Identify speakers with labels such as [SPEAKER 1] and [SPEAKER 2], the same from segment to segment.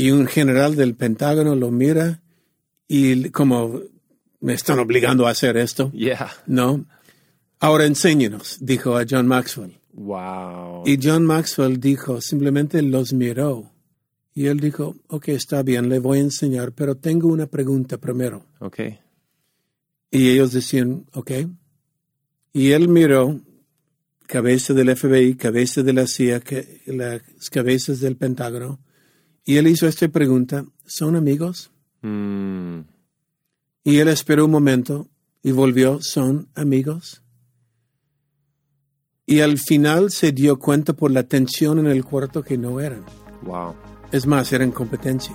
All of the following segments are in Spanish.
[SPEAKER 1] Y un general del Pentágono lo mira y como me están obligando a hacer esto.
[SPEAKER 2] Yeah.
[SPEAKER 1] No. Ahora enséñenos, dijo a John Maxwell.
[SPEAKER 2] Wow.
[SPEAKER 1] Y John Maxwell dijo, simplemente los miró. Y él dijo, ok, está bien, le voy a enseñar, pero tengo una pregunta primero.
[SPEAKER 2] Ok.
[SPEAKER 1] Y ellos decían, ok. Y él miró cabeza del FBI, cabeza de la CIA, que- las cabezas del Pentágono. Y él hizo esta pregunta, ¿son amigos?
[SPEAKER 2] Mm.
[SPEAKER 1] Y él esperó un momento y volvió, ¿son amigos? Y al final se dio cuenta por la tensión en el cuarto que no eran.
[SPEAKER 2] Wow.
[SPEAKER 1] Es más, eran competencia.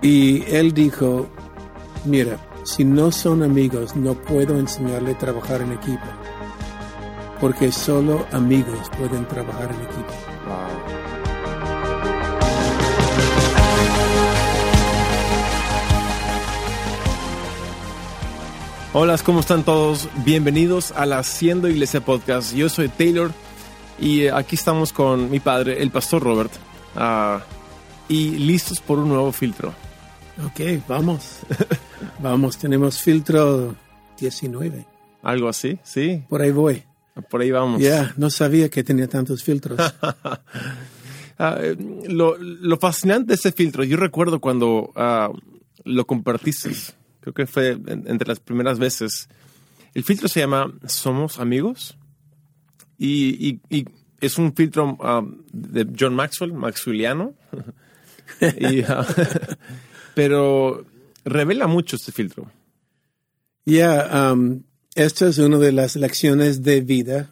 [SPEAKER 1] Y él dijo, mira, si no son amigos, no puedo enseñarle a trabajar en equipo. Porque solo amigos pueden trabajar en equipo.
[SPEAKER 2] Hola, ¿cómo están todos? Bienvenidos a la Haciendo Iglesia Podcast. Yo soy Taylor y eh, aquí estamos con mi padre, el pastor Robert, ah, y listos por un nuevo filtro.
[SPEAKER 1] Ok, vamos. vamos, tenemos filtro 19.
[SPEAKER 2] Algo así, ¿sí?
[SPEAKER 1] Por ahí voy.
[SPEAKER 2] Por ahí vamos.
[SPEAKER 1] Ya, no sabía que tenía tantos filtros.
[SPEAKER 2] Ah, eh, lo, lo fascinante de ese filtro, yo recuerdo cuando ah, lo compartiste, creo que fue en- entre las primeras veces. El filtro se llama Somos Amigos y, y- y es un filtro ah, de John Maxwell, maxwelliano. Y, ah, pero revela mucho este filtro.
[SPEAKER 1] Ya, um, esta es una de las lecciones de vida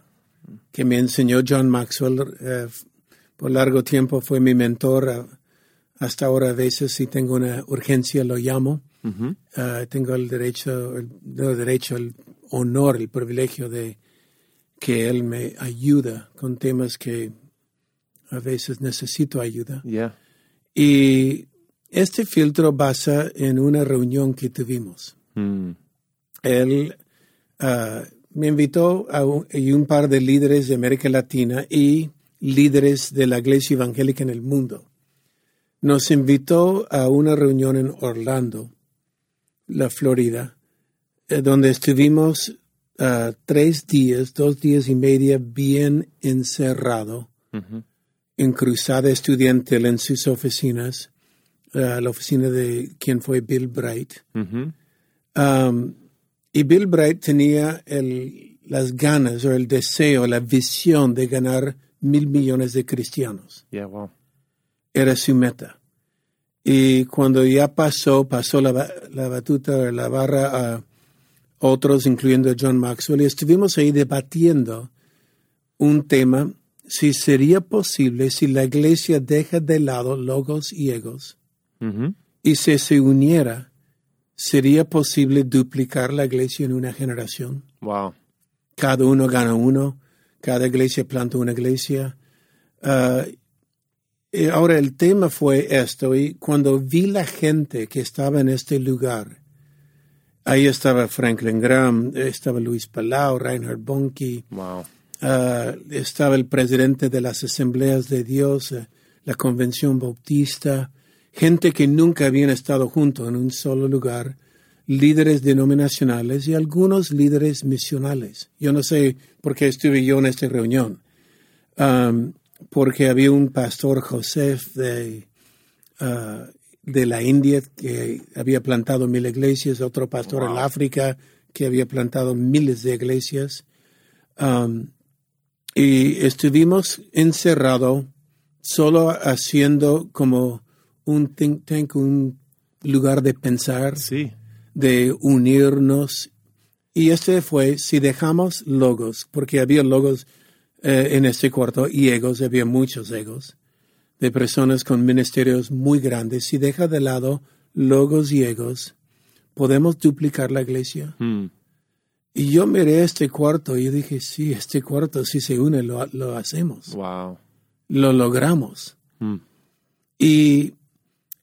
[SPEAKER 1] que me enseñó John Maxwell. eh, por largo tiempo fue mi mentor. eh, hasta ahora a veces si tengo una urgencia lo llamo. Eh, tengo el derecho, el, no el derecho, el honor, el privilegio de que él me ayuda con temas que a veces necesito ayuda.
[SPEAKER 2] Yeah.
[SPEAKER 1] Y este filtro basa en una reunión que tuvimos.
[SPEAKER 2] Mm.
[SPEAKER 1] Él ah, me invitó a un, y un par de líderes de América Latina y líderes de la iglesia evangélica en el mundo. Nos invitó a una reunión en Orlando, la Florida, eh, donde estuvimos ah, tres días, dos días y media bien encerrado
[SPEAKER 2] Ujú.
[SPEAKER 1] en cruzada estudiantil en sus oficinas, ah, la oficina de quien fue Bill Bright. Um, y Bill Bright tenía el- las ganas o el deseo, la visión de ganar mil millones de cristianos.
[SPEAKER 2] Yeah, wow.
[SPEAKER 1] Era su meta. Y cuando ya pasó, pasó la, la batuta, la barra a otros, incluyendo a John Maxwell, y estuvimos ahí debatiendo un tema, si sería posible, si la iglesia deja de lado logos y egos,
[SPEAKER 2] Ujú.
[SPEAKER 1] y si se uniera, ¿sería posible duplicar la iglesia en una generación?
[SPEAKER 2] Wow.
[SPEAKER 1] Cada uno gana uno, cada iglesia planta una iglesia. Y ahora el tema fue esto, y cuando vi la gente que estaba en este lugar, ahí estaba Franklin Graham, estaba Luis Palau, Reinhard Bonnke,
[SPEAKER 2] Wow.
[SPEAKER 1] Ah, estaba el presidente de las asambleas de Dios, eh, la convención bautista, gente que nunca habían estado juntos en un solo lugar, líderes denominacionales y algunos líderes misionales. Yo no sé por qué estuve yo en esta reunión, porque había un pastor Joseph de, ah, de la India que había plantado mil iglesias, otro pastor en. África que había plantado miles de iglesias. Am, y estuvimos encerrados solo haciendo como un think tank, un lugar de pensar,
[SPEAKER 2] Sí.
[SPEAKER 1] de unirnos. Y este fue, si dejamos logos, porque había logos eh, en este cuarto y egos, había muchos egos, de personas con ministerios muy grandes, si deja de lado logos y egos, ¿podemos duplicar la iglesia?
[SPEAKER 2] Mm.
[SPEAKER 1] Y yo miré este cuarto y dije, sí, este cuarto si se une lo, lo hacemos,
[SPEAKER 2] Wow.
[SPEAKER 1] lo logramos.
[SPEAKER 2] Mm.
[SPEAKER 1] Y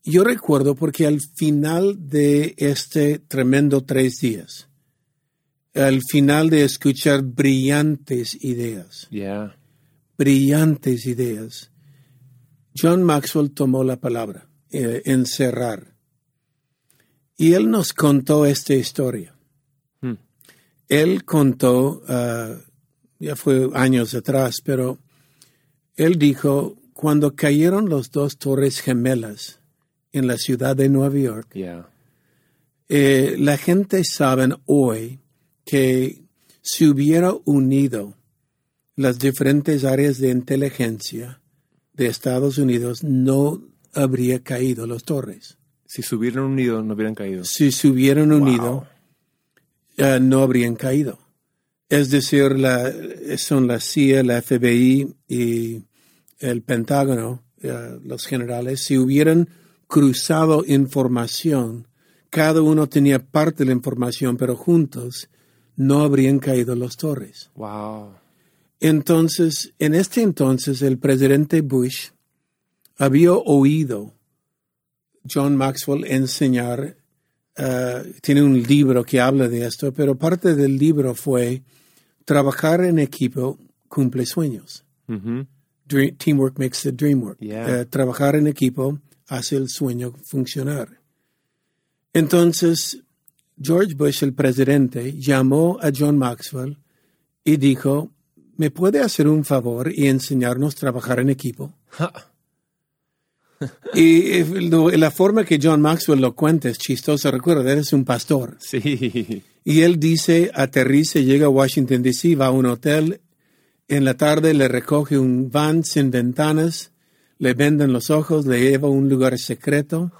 [SPEAKER 1] yo recuerdo porque al final de este tremendo tres días, al final de escuchar brillantes ideas,
[SPEAKER 2] Yeah.
[SPEAKER 1] brillantes ideas, John Maxwell tomó la palabra, eh, encerrar. Y él nos contó esta historia.
[SPEAKER 2] Hmm.
[SPEAKER 1] Él contó, ah, ya fue años atrás, pero él dijo, cuando cayeron los dos torres gemelas en la ciudad de Nueva York,
[SPEAKER 2] Yeah.
[SPEAKER 1] eh, la gente sabe hoy que si hubiera unido las diferentes áreas de inteligencia de Estados Unidos, no habría caído las torres.
[SPEAKER 2] Si se hubieran unido, no hubieran caído.
[SPEAKER 1] Si se hubieran unido, no habrían caído. Es decir, la, son la CIA, la FBI y el Pentágono, los generales, si hubieran cruzado información, cada uno tenía parte de la información, pero juntos no habrían caído las torres.
[SPEAKER 2] Wow.
[SPEAKER 1] Entonces, en este entonces, el presidente Bush había oído John Maxwell enseñar, eh, tiene un libro que habla de esto, pero parte del libro fue trabajar en equipo cumple sueños. Dream- teamwork makes the dream work.
[SPEAKER 2] Yeah.
[SPEAKER 1] Eh, trabajar en equipo hace el sueño funcionar. Entonces, George Bush, el presidente, llamó a John Maxwell y dijo, ¿me puede hacer un favor y enseñarnos a trabajar en equipo? y eh, la forma que John Maxwell lo cuenta es chistosa. Recuerda, él es un pastor.
[SPEAKER 2] Sí.
[SPEAKER 1] Y él dice, aterriza, llega a Washington, D.C., va a un hotel, en la tarde le recoge un van sin ventanas, le venden los ojos, le lleva a un lugar secreto.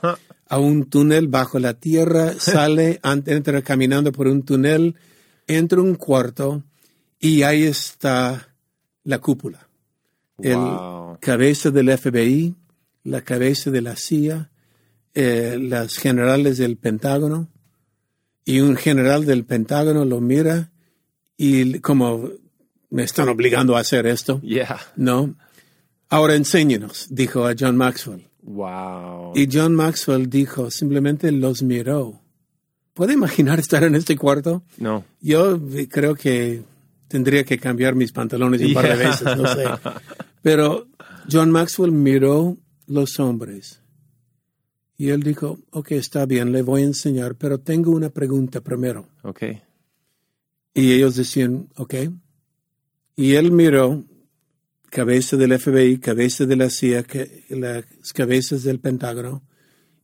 [SPEAKER 1] A un túnel bajo la tierra, sale, entra caminando por un túnel, entra un cuarto y ahí está la cúpula. El
[SPEAKER 2] Wow.
[SPEAKER 1] cabeza del FBI, la cabeza de la CIA, eh, las generales del Pentágono, y un general del Pentágono lo mira y como me están obligando a hacer esto,
[SPEAKER 2] Yeah.
[SPEAKER 1] ¿no? Ahora enséñenos, dijo a John Maxwell.
[SPEAKER 2] Wow.
[SPEAKER 1] Y John Maxwell dijo, simplemente los miró. ¿Puede imaginar estar en este cuarto?
[SPEAKER 2] No.
[SPEAKER 1] Yo creo que tendría que cambiar mis pantalones un par de veces, no sé. Pero John Maxwell miró los hombres y él dijo, ok, está bien, le voy a enseñar, pero tengo una pregunta primero.
[SPEAKER 2] Ok.
[SPEAKER 1] Y ellos decían, ok. Y él miró cabeza del FBI, cabeza de la CIA, que- las cabezas del Pentágono,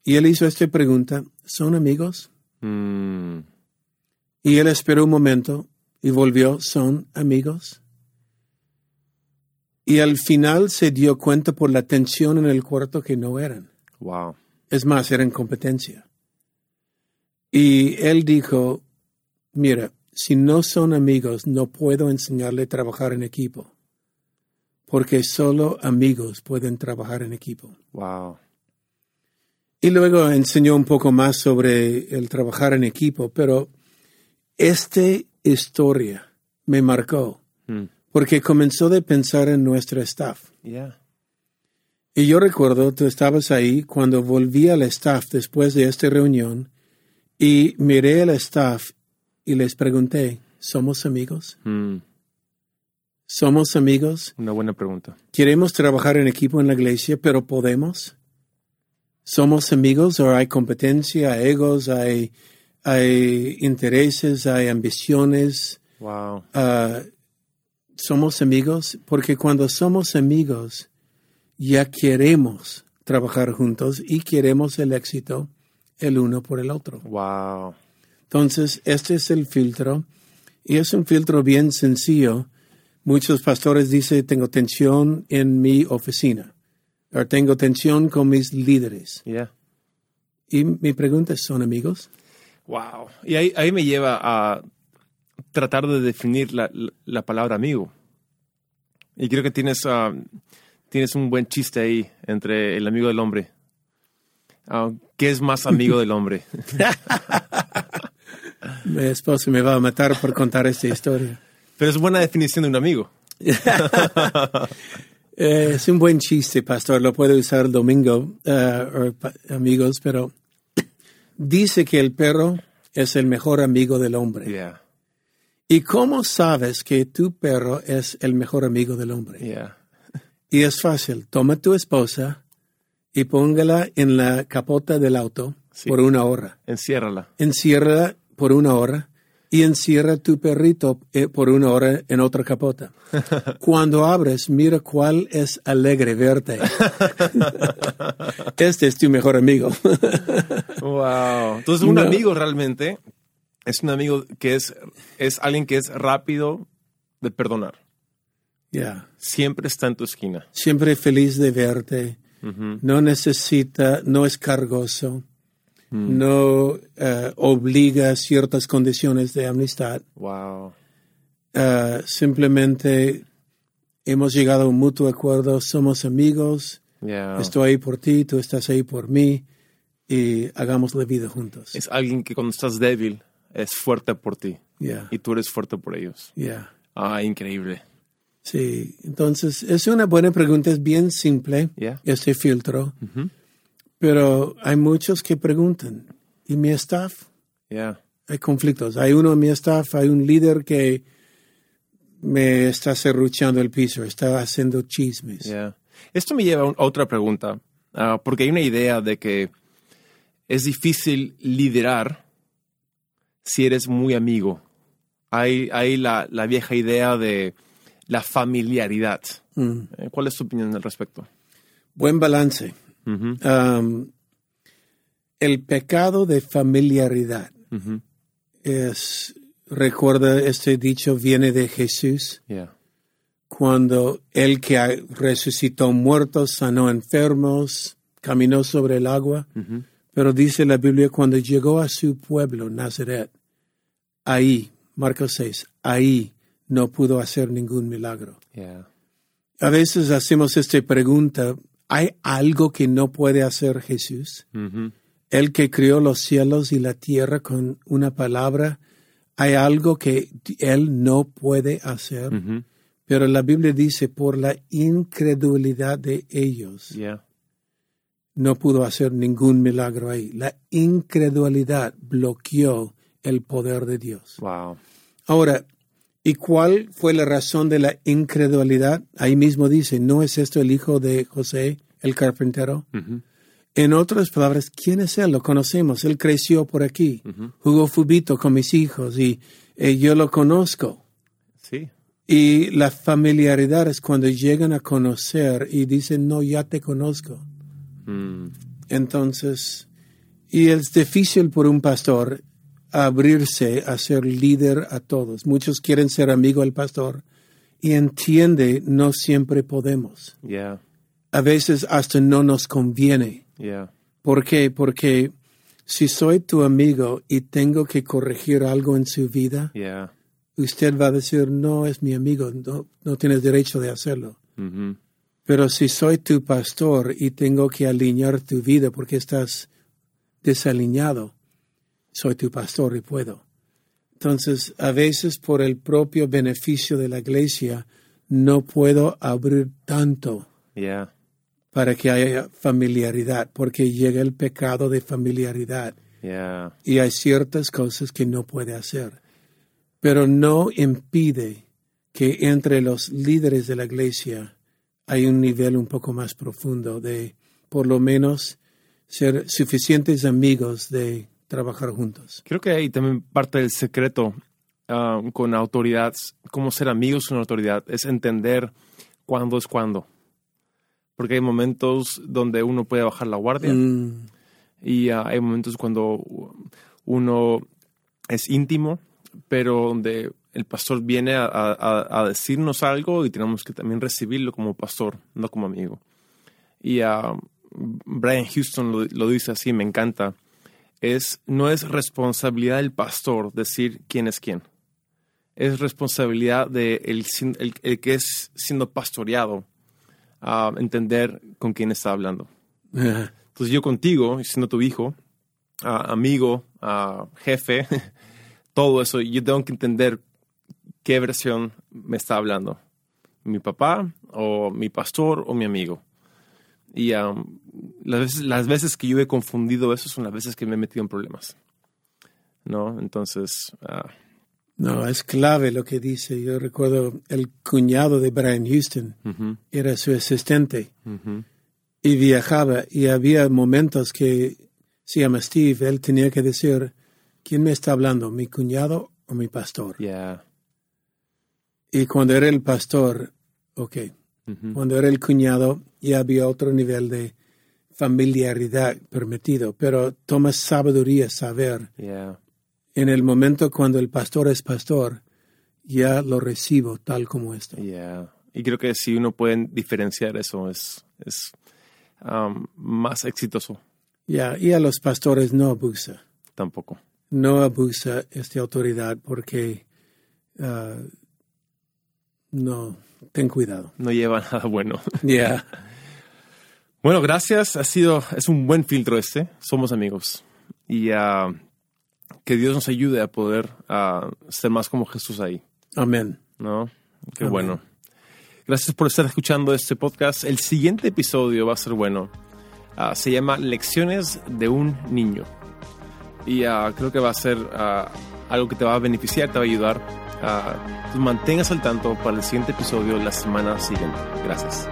[SPEAKER 1] y él hizo esta pregunta, ¿son amigos?
[SPEAKER 2] Mm.
[SPEAKER 1] Y él esperó un momento y volvió, ¿son amigos? Y al final se dio cuenta por la tensión en el cuarto que no eran.
[SPEAKER 2] Wow.
[SPEAKER 1] Es más, eran competencia. Y él dijo, mira, si no son amigos, no puedo enseñarle a trabajar en equipo, porque solo amigos pueden trabajar en equipo.
[SPEAKER 2] Wow.
[SPEAKER 1] Y luego enseñó un poco más sobre el trabajar en equipo, pero esta historia me marcó
[SPEAKER 2] Mm.
[SPEAKER 1] porque comenzó de pensar en nuestro staff.
[SPEAKER 2] Yeah.
[SPEAKER 1] Y yo recuerdo, tú estabas ahí cuando volví al staff después de esta reunión y miré al staff y les pregunté, ¿somos amigos?
[SPEAKER 2] Mm.
[SPEAKER 1] ¿Somos amigos?
[SPEAKER 2] Una buena pregunta.
[SPEAKER 1] ¿Queremos trabajar en equipo en la iglesia, pero podemos? ¿Somos amigos o hay competencia, egos, hay, hay intereses, hay ambiciones?
[SPEAKER 2] Wow.
[SPEAKER 1] Ah, ¿Somos amigos? Porque cuando somos amigos, ya queremos trabajar juntos y queremos el éxito el uno por el otro.
[SPEAKER 2] Wow.
[SPEAKER 1] Entonces, este es el filtro y es un filtro bien sencillo. Muchos pastores dicen, tengo tensión en mi oficina o tengo tensión con mis líderes.
[SPEAKER 2] Yeah.
[SPEAKER 1] Y mi pregunta es, ¿son amigos?
[SPEAKER 2] Wow. Y ahí, ahí me lleva a tratar de definir la, la- la palabra amigo. Y creo que tienes, ah, tienes un buen chiste ahí entre el amigo del hombre. Ah, ¿Qué es más amigo del hombre?
[SPEAKER 1] Mi esposo me va a matar por contar esta historia.
[SPEAKER 2] Pero es buena definición de un amigo.
[SPEAKER 1] Eh, es un buen chiste, pastor, lo puede usar el domingo, eh, o amigos, pero dice que el perro es el mejor amigo del hombre.
[SPEAKER 2] Yeah.
[SPEAKER 1] ¿Y cómo sabes que tu perro es el mejor amigo del hombre?
[SPEAKER 2] Yeah.
[SPEAKER 1] Y es fácil. Toma tu esposa y póngala en la capota del auto
[SPEAKER 2] Sí.
[SPEAKER 1] por una hora.
[SPEAKER 2] Enciérrala.
[SPEAKER 1] Enciérrala por una hora y encierra tu perrito eh, por una hora en otra capota. Cuando abres, mira cuál es alegre verte. este es tu mejor amigo.
[SPEAKER 2] Wow. Entonces, un
[SPEAKER 1] No.
[SPEAKER 2] amigo realmente es un amigo que es, es alguien que es rápido de perdonar.
[SPEAKER 1] Ya.
[SPEAKER 2] Siempre está en tu esquina.
[SPEAKER 1] Siempre feliz de verte.
[SPEAKER 2] Ujú.
[SPEAKER 1] No necesita, no es cargoso.
[SPEAKER 2] Mm.
[SPEAKER 1] No eh, obliga ciertas condiciones de amistad.
[SPEAKER 2] Wow.
[SPEAKER 1] Eh, simplemente hemos llegado a un mutuo acuerdo, somos amigos,
[SPEAKER 2] Yeah.
[SPEAKER 1] estoy ahí por ti, tú estás ahí por mí y hagamos la vida juntos.
[SPEAKER 2] Es alguien que cuando estás débil es fuerte por ti y tú eres fuerte por ellos.
[SPEAKER 1] ya.
[SPEAKER 2] Ah, increíble.
[SPEAKER 1] Sí, entonces es una buena pregunta, es bien simple
[SPEAKER 2] Yeah.
[SPEAKER 1] este filtro,
[SPEAKER 2] Ujú.
[SPEAKER 1] Pero hay muchos que preguntan, ¿y mi staff?
[SPEAKER 2] Yeah.
[SPEAKER 1] Hay conflictos. Hay uno en mi staff, hay un líder que me está serruchando el piso, está haciendo chismes.
[SPEAKER 2] Yeah. Esto me lleva a otra pregunta, ah, porque hay una idea de que es difícil liderar si eres muy amigo. Hay, hay la, la vieja idea de la familiaridad.
[SPEAKER 1] Mm.
[SPEAKER 2] Eh, ¿Cuál es tu opinión al respecto?
[SPEAKER 1] Buen balance. Um, el pecado de familiaridad es, recuerda, este dicho viene de Jesús,
[SPEAKER 2] Yeah.
[SPEAKER 1] cuando el que resucitó muertos, sanó enfermos, caminó sobre el agua, pero dice la Biblia, cuando llegó a su pueblo, Nazaret, ahí, Marcos 6, ahí no pudo hacer ningún milagro.
[SPEAKER 2] Yeah.
[SPEAKER 1] A veces hacemos esta pregunta, ¿hay algo que no puede hacer Jesús? El que creó los cielos y la tierra con una palabra, hay algo que él no puede hacer. Pero la Biblia dice, por la incredulidad de ellos,
[SPEAKER 2] Yeah.
[SPEAKER 1] no pudo hacer ningún milagro ahí. La incredulidad bloqueó el poder de Dios.
[SPEAKER 2] Wow.
[SPEAKER 1] Ahora, ¿y cuál fue la razón de la incredulidad? Ahí mismo dice, ¿no es esto el hijo de José, el carpintero? En otras palabras, ¿quién es él? Lo conocemos. Él creció por aquí. Jugó fubito con mis hijos y eh, yo lo conozco.
[SPEAKER 2] Sí.
[SPEAKER 1] Y la familiaridad es cuando llegan a conocer y dicen, no, ya te conozco.
[SPEAKER 2] Mm.
[SPEAKER 1] Entonces, y es difícil por un pastor abrirse a ser líder a todos. Muchos quieren ser amigo del pastor y entiende, no siempre podemos.
[SPEAKER 2] Yeah.
[SPEAKER 1] A veces hasta no nos conviene.
[SPEAKER 2] Yeah.
[SPEAKER 1] ¿Por qué? Porque si soy tu amigo y tengo que corregir algo en su vida,
[SPEAKER 2] Yeah.
[SPEAKER 1] usted va a decir, no es mi amigo, no, no tienes derecho de hacerlo.
[SPEAKER 2] Ujú.
[SPEAKER 1] Pero si soy tu pastor y tengo que alinear tu vida porque estás desalineado, soy tu pastor y puedo. Entonces, a veces por el propio beneficio de la iglesia, no puedo abrir tanto
[SPEAKER 2] Yeah.
[SPEAKER 1] para que haya familiaridad, porque llega el pecado de familiaridad
[SPEAKER 2] Yeah.
[SPEAKER 1] y hay ciertas cosas que no puede hacer. Pero no impide que entre los líderes de la iglesia hay un nivel un poco más profundo de, por lo menos, ser suficientes amigos de trabajar juntos.
[SPEAKER 2] Creo que ahí también parte del secreto ah, con autoridad, cómo ser amigos con autoridad, es entender cuándo es cuándo. Porque hay momentos donde uno puede bajar la guardia
[SPEAKER 1] Mm,
[SPEAKER 2] y ah, hay momentos cuando uno es íntimo, pero donde el pastor viene a, a- a decirnos algo y tenemos que también recibirlo como pastor, no como amigo. Y ah, Brian Houston lo, lo dice así, me encanta. Es, no es responsabilidad del pastor decir quién es quién. Es responsabilidad del el, el, el que es siendo pastoreado a entender con quién está hablando. Entonces yo contigo, siendo tu hijo, ah, amigo, ah, jefe, todo eso, yo tengo que entender qué versión me está hablando. Mi papá o mi pastor o mi amigo. Y um, las, veces, las veces que yo he confundido eso son las veces que me he metido en problemas. ¿No? Entonces, ah,
[SPEAKER 1] No, es clave lo que dice. Yo recuerdo el cuñado de Brian Houston
[SPEAKER 2] Ujú,
[SPEAKER 1] era su asistente
[SPEAKER 2] ujú.
[SPEAKER 1] y viajaba y había momentos que se llama Steve, él tenía que decir, ¿quién me está hablando? ¿Mi cuñado o mi pastor?
[SPEAKER 2] Yeah.
[SPEAKER 1] Y cuando era el pastor, ok,
[SPEAKER 2] Ujú.
[SPEAKER 1] cuando era el cuñado ya había otro nivel de familiaridad permitido, pero toma sabiduría saber
[SPEAKER 2] Yeah.
[SPEAKER 1] en el momento cuando el pastor es pastor, ya lo recibo tal como está.
[SPEAKER 2] Yeah. Y creo que si uno puede diferenciar eso es, es um, más exitoso
[SPEAKER 1] Ya, y a los pastores no abusa,
[SPEAKER 2] tampoco.
[SPEAKER 1] no abusa esta autoridad porque ah, no, ten cuidado.
[SPEAKER 2] No lleva nada bueno.
[SPEAKER 1] Ya,
[SPEAKER 2] Bueno, gracias. Ha sido, es un buen filtro este. Somos amigos. Y ah, que Dios nos ayude a poder ah, ser más como Jesús ahí.
[SPEAKER 1] amén.
[SPEAKER 2] ¿No? Qué
[SPEAKER 1] Amén.
[SPEAKER 2] bueno. Gracias por estar escuchando este podcast. El siguiente episodio va a ser bueno. Ah, se llama Lecciones de un niño. Y creo que va a ser algo que te va a beneficiar, te va a ayudar. Mantengas al tanto para el siguiente episodio la semana siguiente. Gracias.